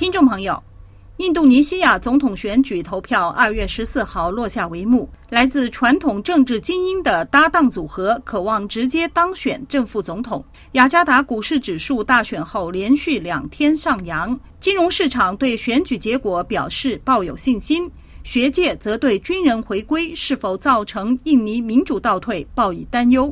听众朋友，印度尼西亚总统选举投票二月十四号落下帷幕。来自传统政治精英的搭档组合渴望直接当选正副总统。雅加达股市指数大选后连续两天上扬，金融市场对选举结果表示抱有信心，学界则对军人回归是否造成印尼民主倒退报以担忧。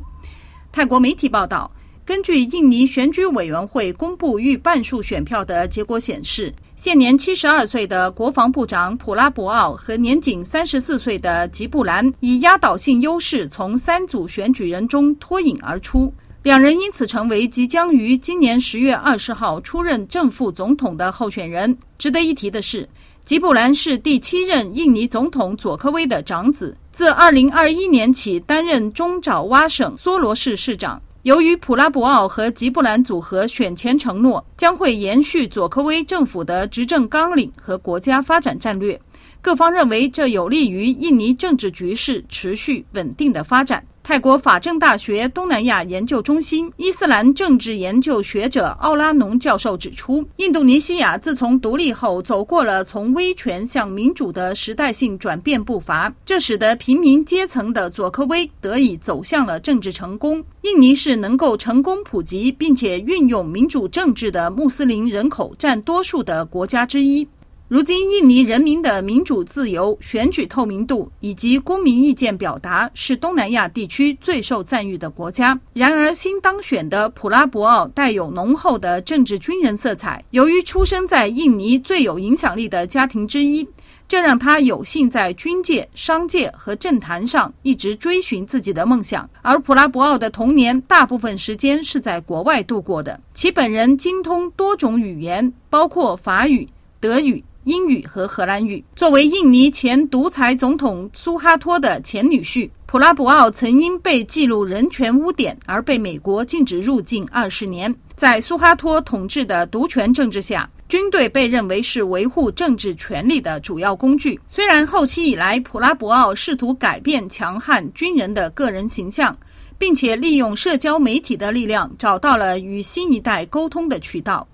泰国媒体报道。根据印尼选举委员会公布逾半数选票的结果显示，现年七十二岁的国防部长普拉博奥和年仅三十四岁的吉布兰以压倒性优势从三组选举人中脱颖而出，两人因此成为即将于今年十月二十号出任正副总统的候选人。值得一提的是，吉布兰是第七任印尼总统佐科威的长子，自二零二一年起担任中爪哇省梭罗市市长。由于普拉博奥和吉布兰组合选前承诺将会延续佐科威政府的执政纲领和国家发展战略，各方认为这有利于印尼政治局势持续稳定的发展。泰国法政大学东南亚研究中心伊斯兰政治研究学者奥拉农教授指出，印度尼西亚自从独立后走过了从威权向民主的时代性转变步伐，这使得平民阶层的佐科威得以走向了政治成功。印尼是能够成功普及并且运用民主政治的穆斯林人口占多数的国家之一。如今，印尼人民的民主自由、选举透明度以及公民意见表达是东南亚地区最受赞誉的国家。然而，新当选的普拉博奥带有浓厚的政治军人色彩。由于出生在印尼最有影响力的家庭之一，这让他有幸在军界、商界和政坛上一直追寻自己的梦想。而普拉博奥的童年大部分时间是在国外度过的，其本人精通多种语言，包括法语、德语。英语和荷兰语。作为印尼前独裁总统苏哈托的前女婿，普拉博奥曾因被记录人权污点而被美国禁止入境二十年。在苏哈托统治的独权政治下，军队被认为是维护政治权力的主要工具。虽然后期以来，普拉博奥试图改变强悍军人的个人形象，并且利用社交媒体的力量找到了与新一代沟通的渠道。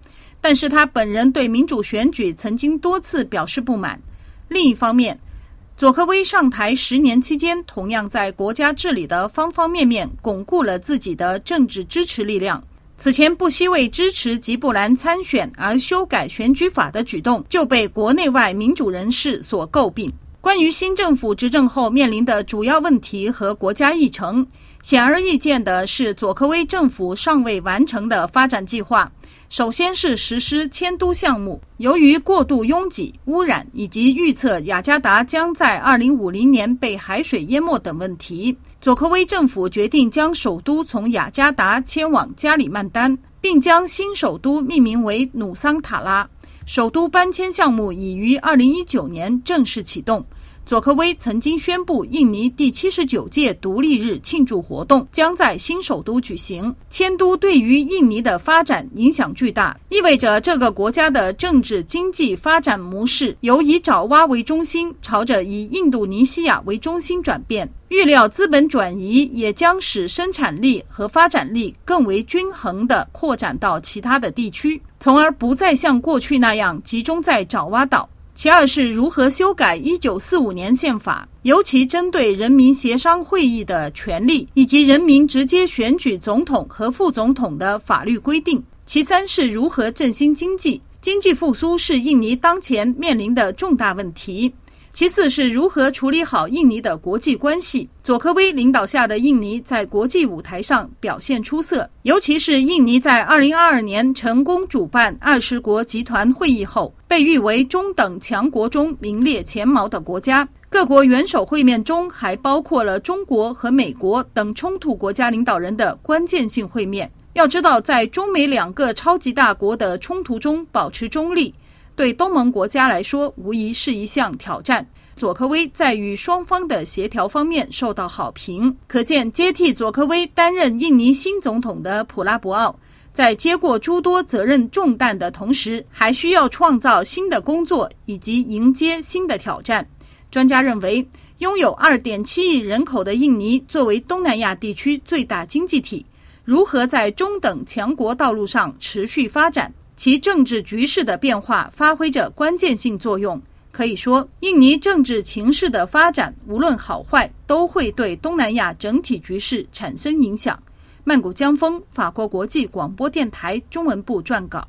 但是他本人对民主选举曾经多次表示不满。另一方面，佐科威上台十年期间，同样在国家治理的方方面面巩固了自己的政治支持力量。此前不惜为支持吉布兰参选而修改选举法的举动，就被国内外民主人士所诟病。关于新政府执政后面临的主要问题和国家议程，显而易见的是，佐科威政府尚未完成的发展计划。首先是实施迁都项目，由于过度拥挤、污染以及预测雅加达将在2050年被海水淹没等问题，佐科威政府决定将首都从雅加达迁往加里曼丹，并将新首都命名为努桑塔拉。首都搬迁项目已于二零一九年正式启动。佐科威曾经宣布，印尼第七十九届独立日庆祝活动将在新首都举行。迁都对于印尼的发展影响巨大，意味着这个国家的政治经济发展模式由以爪哇为中心，朝着以印度尼西亚为中心转变。预料资本转移也将使生产力和发展力更为均衡地扩展到其他的地区，从而不再像过去那样集中在爪哇岛。其二是如何修改一九四五年宪法，尤其针对人民协商会议的权利以及人民直接选举总统和副总统的法律规定。其三是如何振兴经济，经济复苏是印尼当前面临的重大问题。其次是如何处理好印尼的国际关系。佐科威领导下的印尼在国际舞台上表现出色，尤其是印尼在二零二二年成功主办二十国集团会议后，被誉为中等强国中名列前茅的国家。各国元首会面中还包括了中国和美国等冲突国家领导人的关键性会面。要知道，在中美两个超级大国的冲突中保持中立，对东盟国家来说，无疑是一项挑战。佐科威在与双方的协调方面受到好评，可见接替佐科威担任印尼新总统的普拉博奥，在接过诸多责任重担的同时，还需要创造新的工作以及迎接新的挑战。专家认为，拥有2.7亿人口的印尼作为东南亚地区最大经济体，如何在中等强国道路上持续发展？其政治局势的变化发挥着关键性作用。可以说，印尼政治情势的发展，无论好坏，都会对东南亚整体局势产生影响。曼谷江峰，法国国际广播电台中文部撰稿。